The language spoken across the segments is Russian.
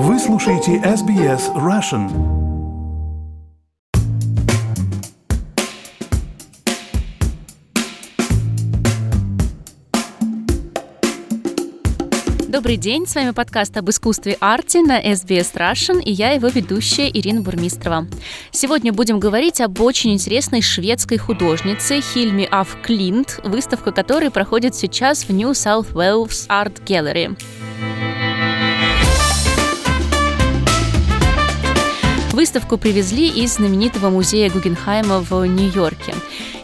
Вы слушаете SBS Russian. Добрый день, с вами подкаст об искусстве арте на SBS Russian и я его ведущая Ирина Бурмистрова. Сегодня будем говорить об очень интересной шведской художнице Хильме Аф Клинт, выставка которой проходит сейчас в New South Wales Art Gallery. Выставку привезли из знаменитого музея Гугенхайма в Нью-Йорке.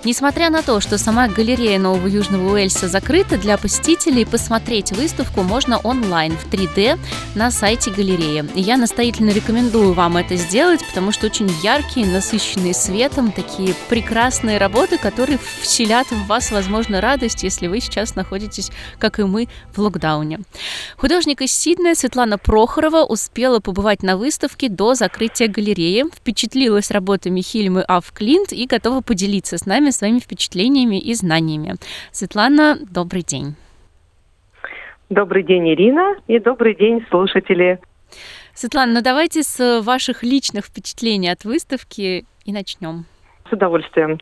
Несмотря на то, что сама галерея Нового Южного Уэльса закрыта, для посетителей посмотреть выставку можно онлайн в 3D на сайте галереи. И я настоятельно рекомендую вам это сделать, потому что очень яркие, насыщенные светом, такие прекрасные работы, которые вселят в вас, возможно, радость, если вы сейчас находитесь, как и мы, в локдауне. Художник из Сиднея Светлана Прохорова успела побывать на выставке до закрытия галереи, впечатлилась работами Хильмы Аф Клинт и готова поделиться с нами своими впечатлениями и знаниями. Светлана, добрый день. Добрый день, Ирина, и добрый день, слушатели. Светлана, ну давайте с ваших личных впечатлений от выставки и начнем. С удовольствием.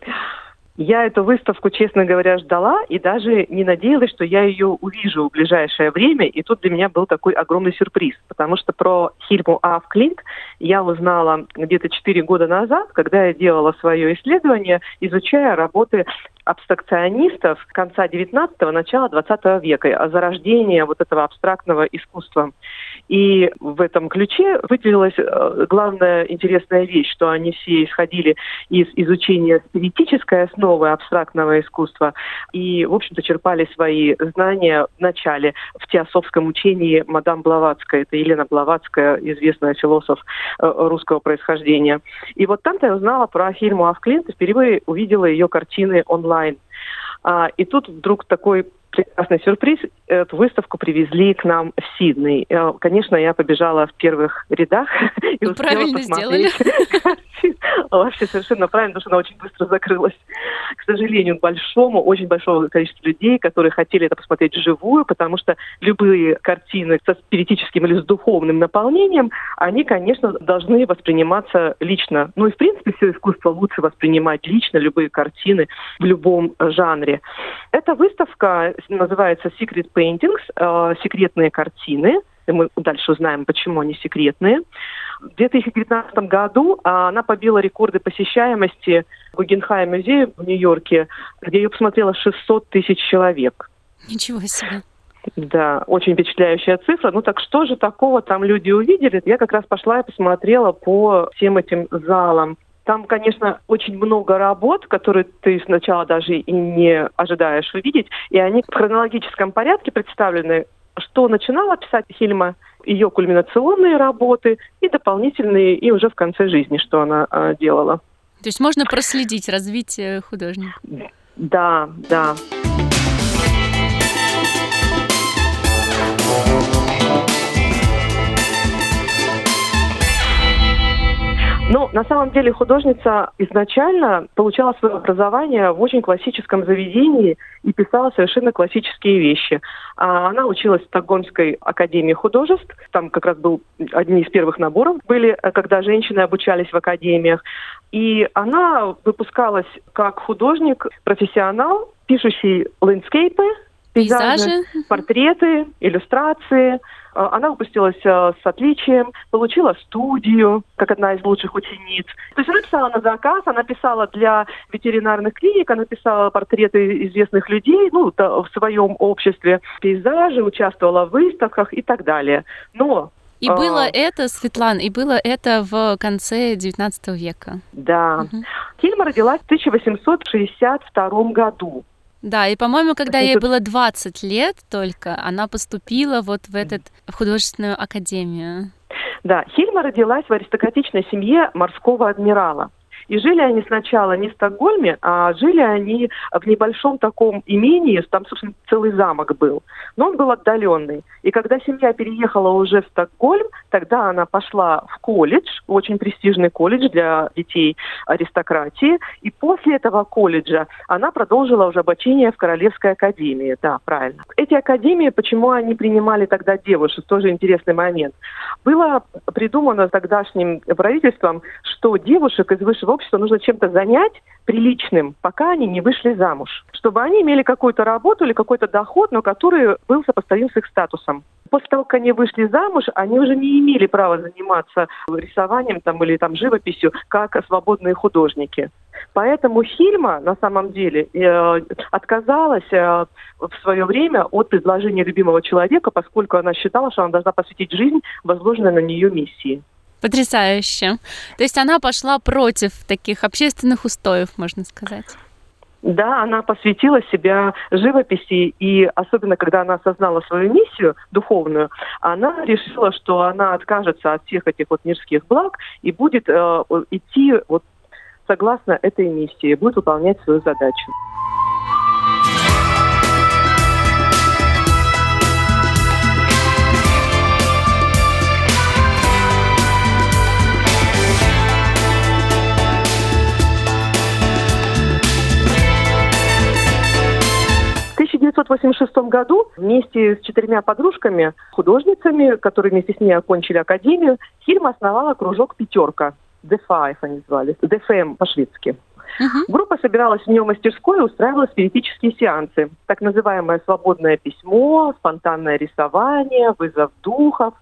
Я эту выставку, честно говоря, ждала и даже не надеялась, что я ее увижу в ближайшее время. И тут для меня был такой огромный сюрприз, потому что про Хильму Аф Клинт я узнала где-то 4 года назад, когда я делала свое исследование, изучая работы абстракционистов конца 19-го, начала 20 века, о зарождении вот этого абстрактного искусства. И в этом ключе выделилась э, главная интересная вещь, что они все исходили из изучения спиритической основы абстрактного искусства и, в общем-то, черпали свои знания в начале в теософском учении мадам Блаватская. Это Елена Блаватская, известная философ э, русского происхождения. И вот там-то я узнала про Хильму Авклинт и впервые увидела ее картины онлайн. А, и тут вдруг такой прекрасный сюрприз. Эту выставку привезли к нам в Сидней. Э, конечно, я побежала в первых рядах и успела Правильно посмотреть. Вообще совершенно правильно, потому что она очень быстро закрылась. К сожалению, большому, очень большого количества людей, которые хотели это посмотреть вживую, потому что любые картины со спиритическим или с духовным наполнением, они, конечно, должны восприниматься лично. Ну и, в принципе, все искусство лучше воспринимать лично, любые картины в любом жанре. Эта выставка называется Secret Paintings, э, секретные картины. И мы дальше узнаем, почему они секретные. В 2019 году а, она побила рекорды посещаемости Гугенхайм музея в Нью-Йорке, где ее посмотрело 600 тысяч человек. Ничего себе. Да, очень впечатляющая цифра. Ну так что же такого там люди увидели? Я как раз пошла и посмотрела по всем этим залам. Там, конечно, очень много работ, которые ты сначала даже и не ожидаешь увидеть, и они в хронологическом порядке представлены, что начинала писать Хильма, ее кульминационные работы и дополнительные, и уже в конце жизни, что она э, делала. То есть можно проследить развитие художника? Да, да. Но на самом деле художница изначально получала свое образование в очень классическом заведении и писала совершенно классические вещи. А она училась в Стокгольмской академии художеств. Там как раз был одни из первых наборов были, когда женщины обучались в академиях. И она выпускалась как художник, профессионал, пишущий ландскейпы, пейзажи, пейзажи, портреты, иллюстрации. Э, она выпустилась э, с отличием, получила студию, как одна из лучших учениц. То есть она писала на заказ, она писала для ветеринарных клиник, она писала портреты известных людей, ну, в своем обществе, пейзажи, участвовала в выставках и так далее. Но и а... было это, Светлана, и было это в конце XIX века. Да. Угу. Хильма родилась в 1862 году. Да, и, по-моему, когда ей было 20 лет только, она поступила вот в этот в художественную академию. Да, Хильма родилась в аристократичной семье морского адмирала. И жили они сначала не в Стокгольме, а жили они в небольшом таком имении, там, собственно, целый замок был. Но он был отдаленный. И когда семья переехала уже в Стокгольм, тогда она пошла в колледж, очень престижный колледж для детей аристократии. И после этого колледжа она продолжила уже обучение в Королевской академии. Да, правильно. Эти академии, почему они принимали тогда девушек, тоже интересный момент. Было придумано тогдашним правительством, что девушек из высшего общества нужно чем-то занять приличным, пока они не вышли замуж. Чтобы они имели какую-то работу или какой-то доход, но который был сопоставим с их статусом. После того, как они вышли замуж, они уже не имели права заниматься рисованием там, или там, живописью, как свободные художники. Поэтому Хильма на самом деле э, отказалась э, в свое время от предложения любимого человека, поскольку она считала, что она должна посвятить жизнь возложенной на нее миссии. Потрясающе. То есть она пошла против таких общественных устоев, можно сказать. Да, она посвятила себя живописи, и особенно когда она осознала свою миссию духовную, она решила, что она откажется от всех этих вот мирских благ и будет э, идти вот согласно этой миссии, будет выполнять свою задачу. 1986 году вместе с четырьмя подружками, художницами, которые вместе с ней окончили академию, Хильма основала кружок «Пятерка». The Five они звали, DFM по-шведски. Uh-huh. Группа собиралась в нее мастерской и устраивала спиритические сеансы. Так называемое свободное письмо, спонтанное рисование, вызов духов.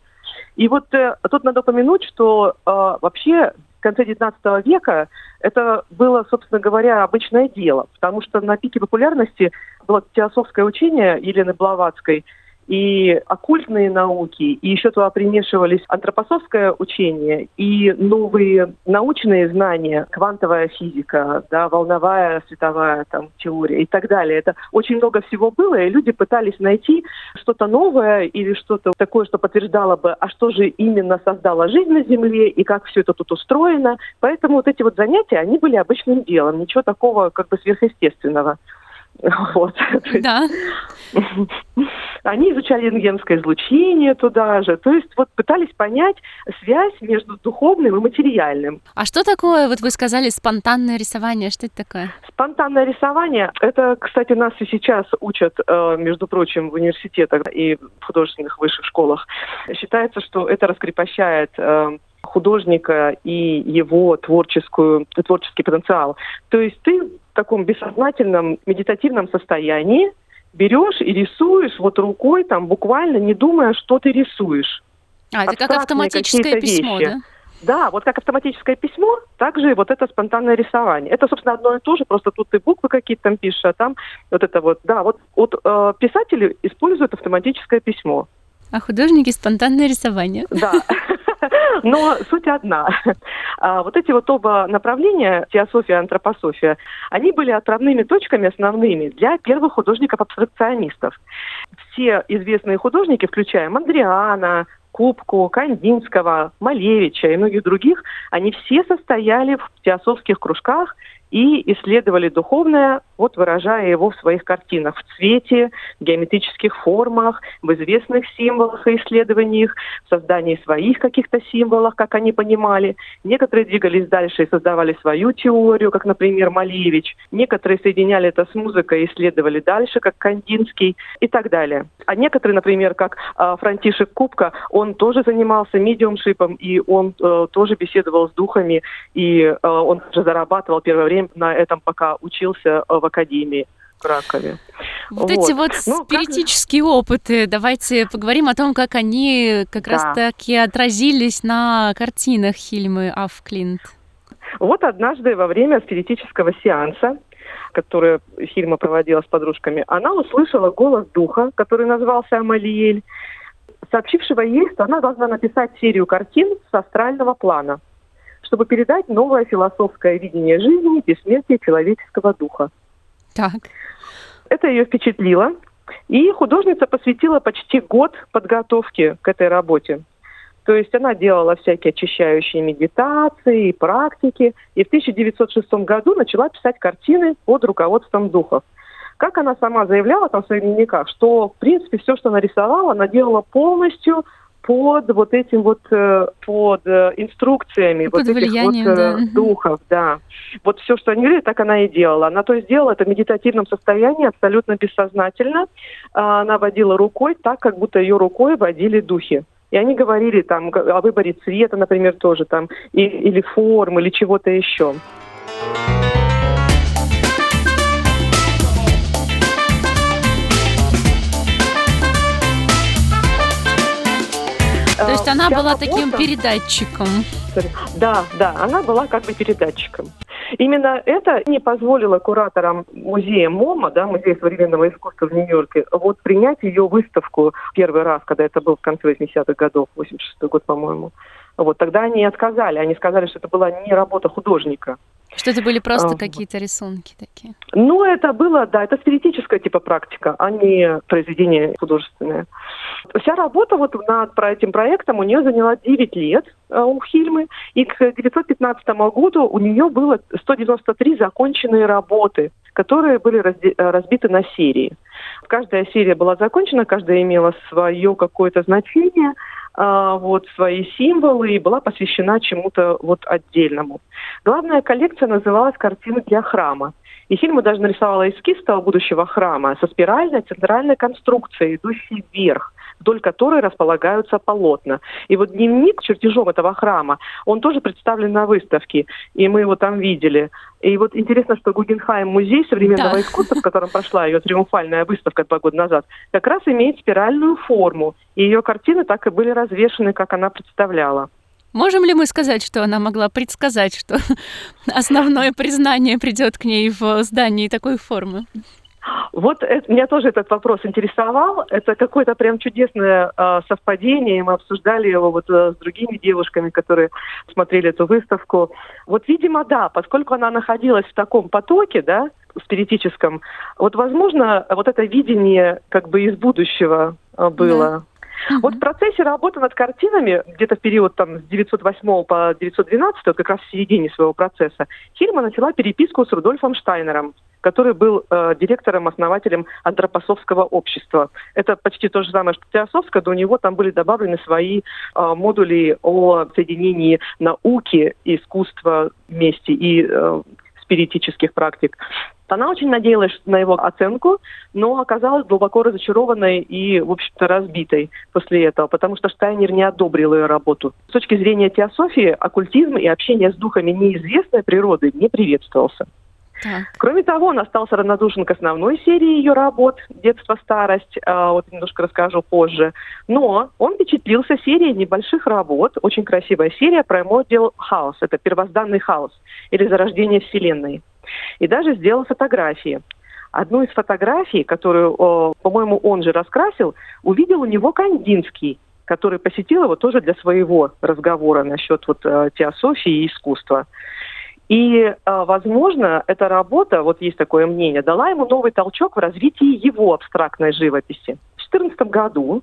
И вот э, тут надо упомянуть, что э, вообще в конце XIX века это было, собственно говоря, обычное дело, потому что на пике популярности было теософское учение Елены Блаватской – и оккультные науки, и еще туда примешивались антропософское учение и новые научные знания, квантовая физика, да, волновая световая там, теория и так далее. Это очень много всего было, и люди пытались найти что-то новое или что-то такое, что подтверждало бы, а что же именно создало жизнь на Земле и как все это тут устроено. Поэтому вот эти вот занятия, они были обычным делом, ничего такого как бы сверхъестественного. Вот. Да. Они изучали рентгенское излучение туда же. То есть вот пытались понять связь между духовным и материальным. А что такое, вот вы сказали, спонтанное рисование? Что это такое? Спонтанное рисование, это, кстати, нас и сейчас учат, э, между прочим, в университетах и в художественных высших школах. Считается, что это раскрепощает э, художника и его творческую, творческий потенциал. То есть ты таком бессознательном медитативном состоянии берешь и рисуешь вот рукой, там буквально не думая, что ты рисуешь. А, это как автоматическое письмо, вещи. да? Да, вот как автоматическое письмо, также вот это спонтанное рисование. Это, собственно, одно и то же, просто тут ты буквы какие-то там пишешь, а там вот это вот, да, вот, вот э, писатели используют автоматическое письмо. А художники спонтанное рисование. Да. Но суть одна. А, вот эти вот оба направления, теософия и антропософия, они были отправными точками основными для первых художников-абстракционистов. Все известные художники, включая Мандриана, Кубку, Кандинского, Малевича и многих других, они все состояли в теософских кружках и исследовали духовное, вот выражая его в своих картинах в цвете, в геометрических формах, в известных символах и исследованиях, в создании своих каких-то символов, как они понимали. Некоторые двигались дальше и создавали свою теорию, как, например, Малевич. Некоторые соединяли это с музыкой и исследовали дальше, как Кандинский и так далее. А некоторые, например, как э, Франтишек Кубка, он тоже занимался медиумшипом, и он э, тоже беседовал с духами, и э, он же зарабатывал первое время на этом, пока учился в академии. в Кракове. Вот, вот эти вот ну, спиритические как... опыты, давайте поговорим о том, как они как да. раз-таки отразились на картинах Хильмы Афклинт. Вот однажды во время спиритического сеанса, который Хильма проводила с подружками, она услышала голос духа, который назывался Амалиэль, сообщившего ей, что она должна написать серию картин с астрального плана – чтобы передать новое философское видение жизни бессмертия человеческого духа. Так. Это ее впечатлило, и художница посвятила почти год подготовке к этой работе. То есть она делала всякие очищающие медитации и практики. И в 1906 году начала писать картины под руководством духов. Как она сама заявляла там в своих дневниках, что, в принципе, все, что она рисовала, она делала полностью под вот этим вот, э, под э, инструкциями под вот этих вот влиянием, да. духов, да. Вот все, что они говорили, так она и делала. Она то есть делала это в медитативном состоянии, абсолютно бессознательно. А, она водила рукой так, как будто ее рукой водили духи. И они говорили там о выборе цвета, например, тоже там, и, или формы, или чего-то еще. То есть она Вся была работа- таким передатчиком. Да, да, она была как бы передатчиком. Именно это не позволило кураторам музея МОМА, да, Музея современного искусства в Нью-Йорке, вот принять ее выставку первый раз, когда это был в конце 80-х годов, 86 год, по-моему. Вот тогда они отказали, они сказали, что это была не работа художника. Что это были просто А, какие-то рисунки такие. Ну, это было, да, это спиритическая типа практика, а не произведение художественное. Вся работа вот над про этим проектом у нее заняла 9 лет э, у Хильмы, и к 1915 году у нее было 193 законченные работы, которые были э, разбиты на серии. Каждая серия была закончена, каждая имела свое какое-то значение, вот свои символы и была посвящена чему-то вот отдельному. Главная коллекция называлась «Картины для храма». И Хильма даже нарисовала эскиз того будущего храма со спиральной центральной конструкцией, идущей вверх, вдоль которой располагаются полотна. И вот дневник чертежом этого храма, он тоже представлен на выставке, и мы его там видели. И вот интересно, что Гугенхайм музей современного Да. искусства, в котором прошла ее триумфальная выставка два года назад, как раз имеет спиральную форму. И ее картины так и были развешаны, как она представляла. Можем ли мы сказать, что она могла предсказать, что основное признание придет к ней в здании такой формы? Вот это- меня тоже этот вопрос интересовал. Это какое-то прям чудесное э, совпадение. Мы обсуждали его вот э, с другими девушками, которые смотрели эту выставку. Вот, видимо, да, поскольку она находилась в таком потоке, да, спиритическом, вот, возможно, вот это видение как бы из будущего э, было. Вот в процессе работы над картинами, где-то в период там, с 908 по 912, вот как раз в середине своего процесса, Хильма начала переписку с Рудольфом Штайнером, который был э, директором-основателем антропософского общества. Это почти то же самое, что теософское, но у него там были добавлены свои э, модули о соединении науки искусства вместе и э, спиритических практик. Она очень надеялась на его оценку, но оказалась глубоко разочарованной и, в общем-то, разбитой после этого, потому что Штайнер не одобрил ее работу. С точки зрения теософии, оккультизм и общение с духами неизвестной природы не приветствовался. Так. Кроме того, он остался равнодушен к основной серии ее работ «Детство, старость», а, вот немножко расскажу позже. Но он впечатлился серией небольших работ, очень красивая серия «Primordial House», это первозданный хаос или зарождение Вселенной. И даже сделал фотографии. Одну из фотографий, которую, по-моему, он же раскрасил, увидел у него Кандинский, который посетил его тоже для своего разговора насчет вот, э, теософии и искусства. И, э, возможно, эта работа, вот есть такое мнение, дала ему новый толчок в развитии его абстрактной живописи. В 2014 году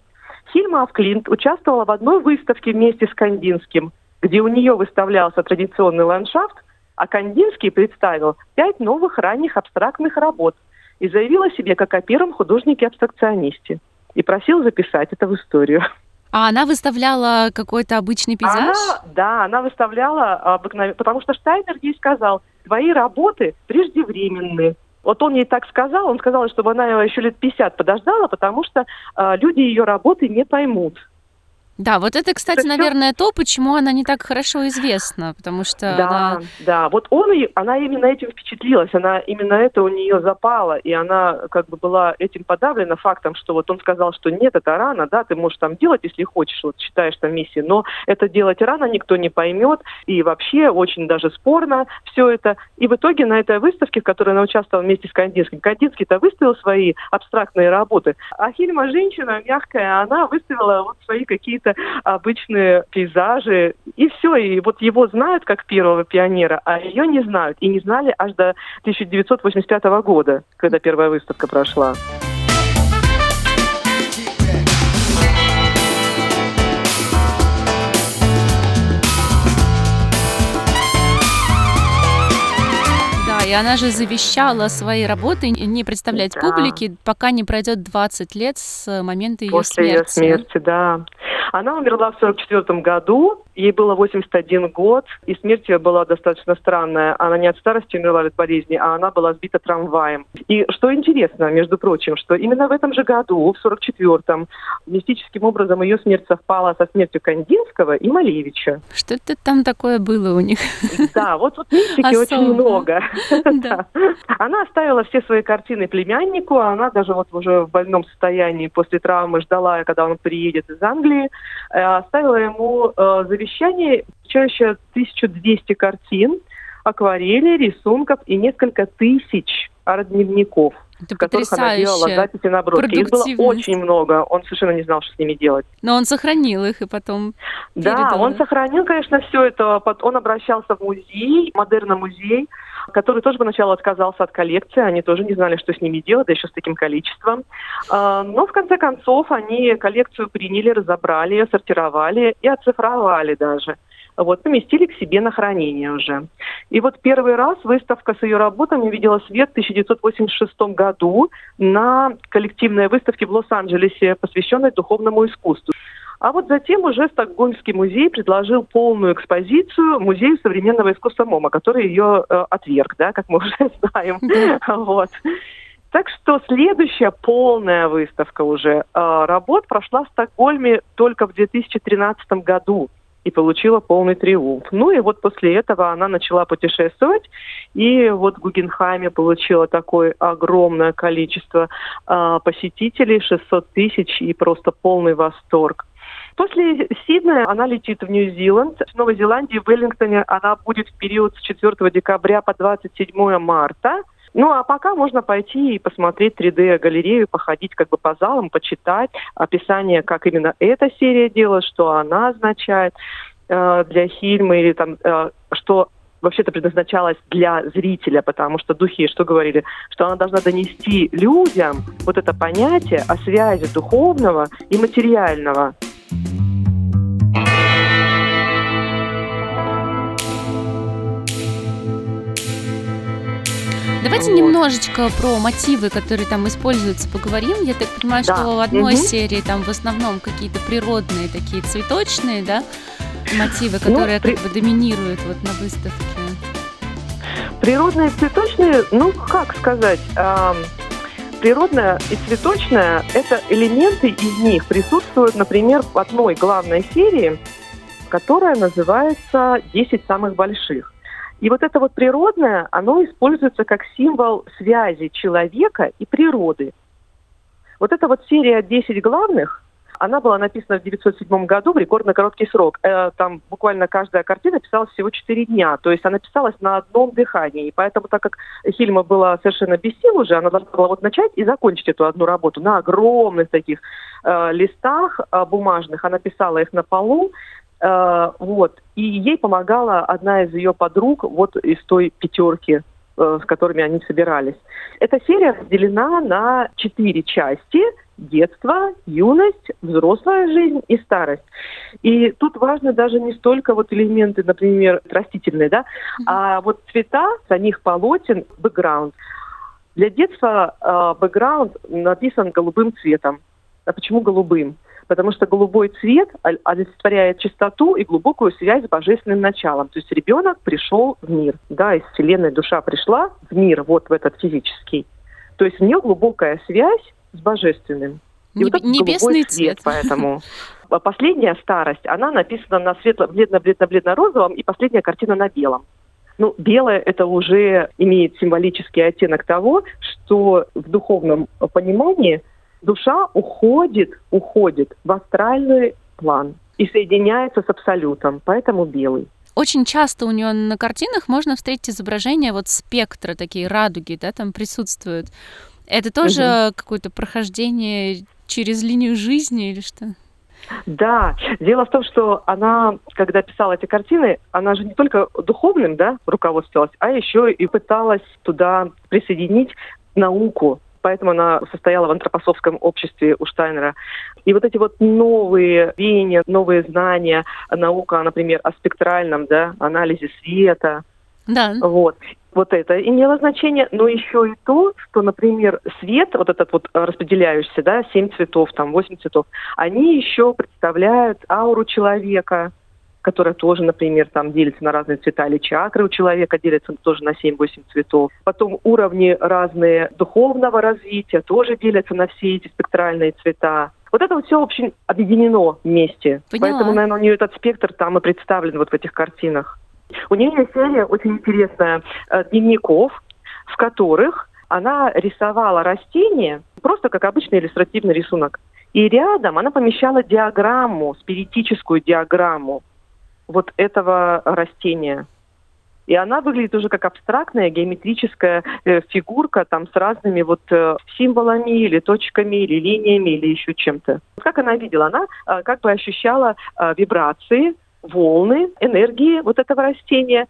Хильма Авклинт участвовала в одной выставке вместе с Кандинским, где у нее выставлялся традиционный ландшафт, а Кандинский представил пять новых ранних абстрактных работ и заявил о себе как о первом художнике-абстракционисте и просил записать это в историю. А она выставляла какой-то обычный пейзаж? Она, да, она выставляла обыкновенно, потому что Штайнер ей сказал, твои работы преждевременны. Вот он ей так сказал, он сказал, чтобы она его еще лет 50 подождала, потому что э, люди ее работы не поймут. Да, вот это, кстати, Это наверное, то, почему она не так хорошо известна, потому что Да, она... да. Вот он, и- она именно этим впечатлилась, она именно это у нее запало, и она как бы была этим подавлена фактом, что вот он сказал, что нет, это рано, да, ты можешь там делать, если хочешь, вот считаешь там миссии, но это делать рано никто не поймет, и вообще очень даже спорно все это. И в итоге на этой выставке, в которой она участвовала вместе с Кандинским, Кандинский-то выставил свои абстрактные работы, а Хильма женщина мягкая, она выставила вот свои какие-то обычные пейзажи, и все, и вот его знают как первого пионера, а ее не знают, и не знали аж до 1985 года, когда первая выставка прошла. Она же завещала свои работы не представлять Да. публике, пока не пройдет 20 лет с момента ее После ее смерти. смерти, да. Она умерла в 44 году, ей было 81 год, и смерть ее была достаточно странная. Она не от старости умерла от болезни, а она была сбита трамваем. И что интересно, между прочим, что именно в этом же году, в 44-м, мистическим образом ее смерть совпала со смертью Кандинского и Малевича. Что-то там такое было у них. Да, вот тут мистики очень Особо. много. Да. Она оставила все свои картины племяннику, а она даже вот уже в больном состоянии после травмы ждала, когда он приедет из Англии, э, оставила ему завещание, включающее 1200 картин, акварели, рисунков и несколько тысяч арт-дневников, Это в которых она делала записи на брошке. Их было очень много, он совершенно не знал, что с ними делать. Но он сохранил их и потом Да, передал, он сохранил, конечно, все это. Он обращался в музей, модерно-музей, который тоже поначалу отказался от коллекции. Они тоже не знали, что с ними делать, да еще с таким количеством. А, Но в конце концов они коллекцию приняли, разобрали, сортировали и оцифровали даже. Вот, поместили к себе на хранение уже. И вот первый раз выставка с ее работами видела свет в 1986 году на коллективной выставке в Лос-Анджелесе, посвященной духовному искусству. А вот затем уже Стокгольмский музей предложил полную экспозицию Музею современного искусства МОМА, который ее э, отверг, да, как мы уже знаем. Вот. Так что следующая полная выставка уже э, работ прошла в Стокгольме только в 2013 году и получила полный триумф. Ну и вот после этого она начала путешествовать, и вот в Гугенхайме получила такое огромное количество э, посетителей, 600 тысяч, и просто полный восторг. После Сиднея она летит в Нью-Зеланд. В Новой Зеландии, в Веллингтоне она будет в период с 4 декабря по 27 марта. Ну, а пока можно пойти и посмотреть 3D-галерею, походить как бы по залам, почитать описание, как именно эта серия делает, что она означает э, для фильма, или там, э, что вообще-то предназначалась для зрителя, потому что духи что говорили, что она должна донести людям вот это понятие о связи духовного и материального. Давайте Вот. немножечко про мотивы, которые там используются, поговорим. Я так понимаю, Да. что в одной Мгм. серии там в основном какие-то природные такие цветочные, да, мотивы, Ну, которые при- как бы доминируют вот на выставке. Природные цветочные, ну, как сказать, ам, природное и цветочное – это элементы из них присутствуют, например, в одной главной серии, которая называется «10 самых больших». И вот это вот природное, оно используется как символ связи человека и природы. Вот эта вот серия «10 главных», она была написана в 1907 году в рекордно короткий срок. Э, Там буквально каждая картина писалась всего 4 дня. То есть она писалась на одном дыхании. И поэтому, так как Хильма была совершенно без сил уже, она должна была вот начать и закончить эту одну работу на огромных таких э, листах э, бумажных. Она писала их на полу. Э, вот. И ей помогала одна из ее подруг вот из той пятерки, э, с которыми они собирались. Эта серия разделена на четыре части. Детство, юность, взрослая жизнь и старость. И тут важно даже не столько вот элементы, например, растительные, да, а вот цвета самих полотен, бэкграунд. Для детства э, бэкграунд написан голубым цветом. А почему голубым? Потому что голубой цвет ол- олицетворяет чистоту и глубокую связь с божественным началом. То есть ребенок пришел в мир, да, из вселенной душа пришла в мир, вот в этот физический. То есть у нее глубокая связь с божественным. И вот Небе- этот Небесный голубой цвет. поэтому. А Последняя старость, она написана на светло бледно-бледно-бледно-розовом, и последняя картина на белом. Ну, белое это уже имеет символический оттенок того, что в духовном понимании душа уходит, уходит в астральный план и соединяется с абсолютом, поэтому белый. Очень часто у нее на картинах можно встретить изображения вот спектра, такие радуги, да, там присутствуют. Это тоже какое-то прохождение через линию жизни или что? Да, дело в том, что она, когда писала эти картины, она же не только духовным, да, руководствовалась, а еще и пыталась туда присоединить науку. Поэтому она состояла в антропосовском обществе у Штайнера. И вот эти вот новые веяния, новые знания, наука, например, о спектральном да, анализе света, Да. вот. Вот это имело значение, но еще и то, что, например, свет, вот этот вот распределяющийся, да, семь цветов, там, восемь цветов, они еще представляют ауру человека, которая тоже, например, там делится на разные цвета, или чакры у человека делятся тоже на 7-8 цветов. Потом уровни разные духовного развития тоже делятся на все эти спектральные цвета. Вот это вот все очень объединено вместе. Поняла. Поэтому, наверное, у нее этот спектр там и представлен вот в этих картинах. У нее есть серия очень интересная э, дневников, в которых она рисовала растения просто как обычный иллюстративный рисунок. И рядом она помещала диаграмму, спиритическую диаграмму вот этого растения. И она выглядит уже как абстрактная геометрическая э, фигурка там с разными вот э, символами или точками или линиями или еще чем-то. Как она видела? Она э, как бы ощущала э, вибрации, волны, энергии вот этого растения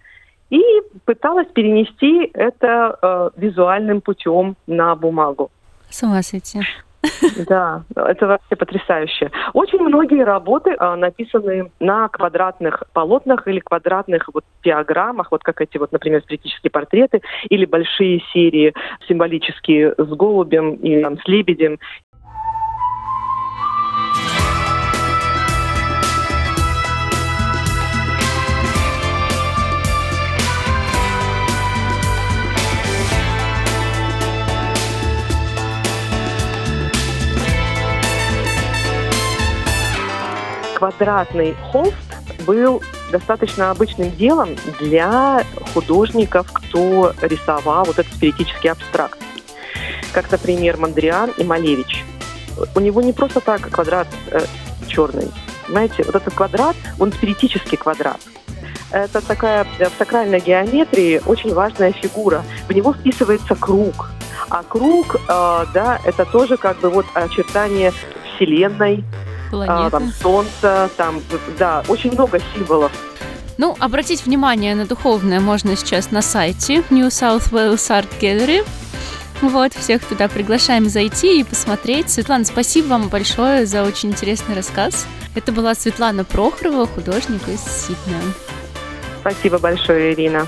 и пыталась перенести это э, визуальным путем на бумагу. С ума сойти. Да, это вообще потрясающе. Очень многие работы а, написаны на квадратных полотнах или квадратных вот диаграммах, вот как эти вот, например, спиритические портреты или большие серии символические с голубем или там, с лебедем квадратный холст был достаточно обычным делом для художников, кто рисовал вот этот спиритический абстракт. Как, например, Мандриан и Малевич. У него не просто так квадрат э, черный. Понимаете, вот этот квадрат, он спиритический квадрат. Это такая в сакральной геометрии очень важная фигура. В него вписывается круг. А круг, э, да, это тоже как бы вот очертание Вселенной, а, там солнце, там, да, очень много символов. Ну, обратить внимание на духовное можно сейчас на сайте New South Wales Art Gallery. Вот, всех туда приглашаем зайти и посмотреть. Светлана, спасибо вам большое за очень интересный рассказ. Это была Светлана Прохорова, художник из Сиднея. Спасибо большое, Ирина.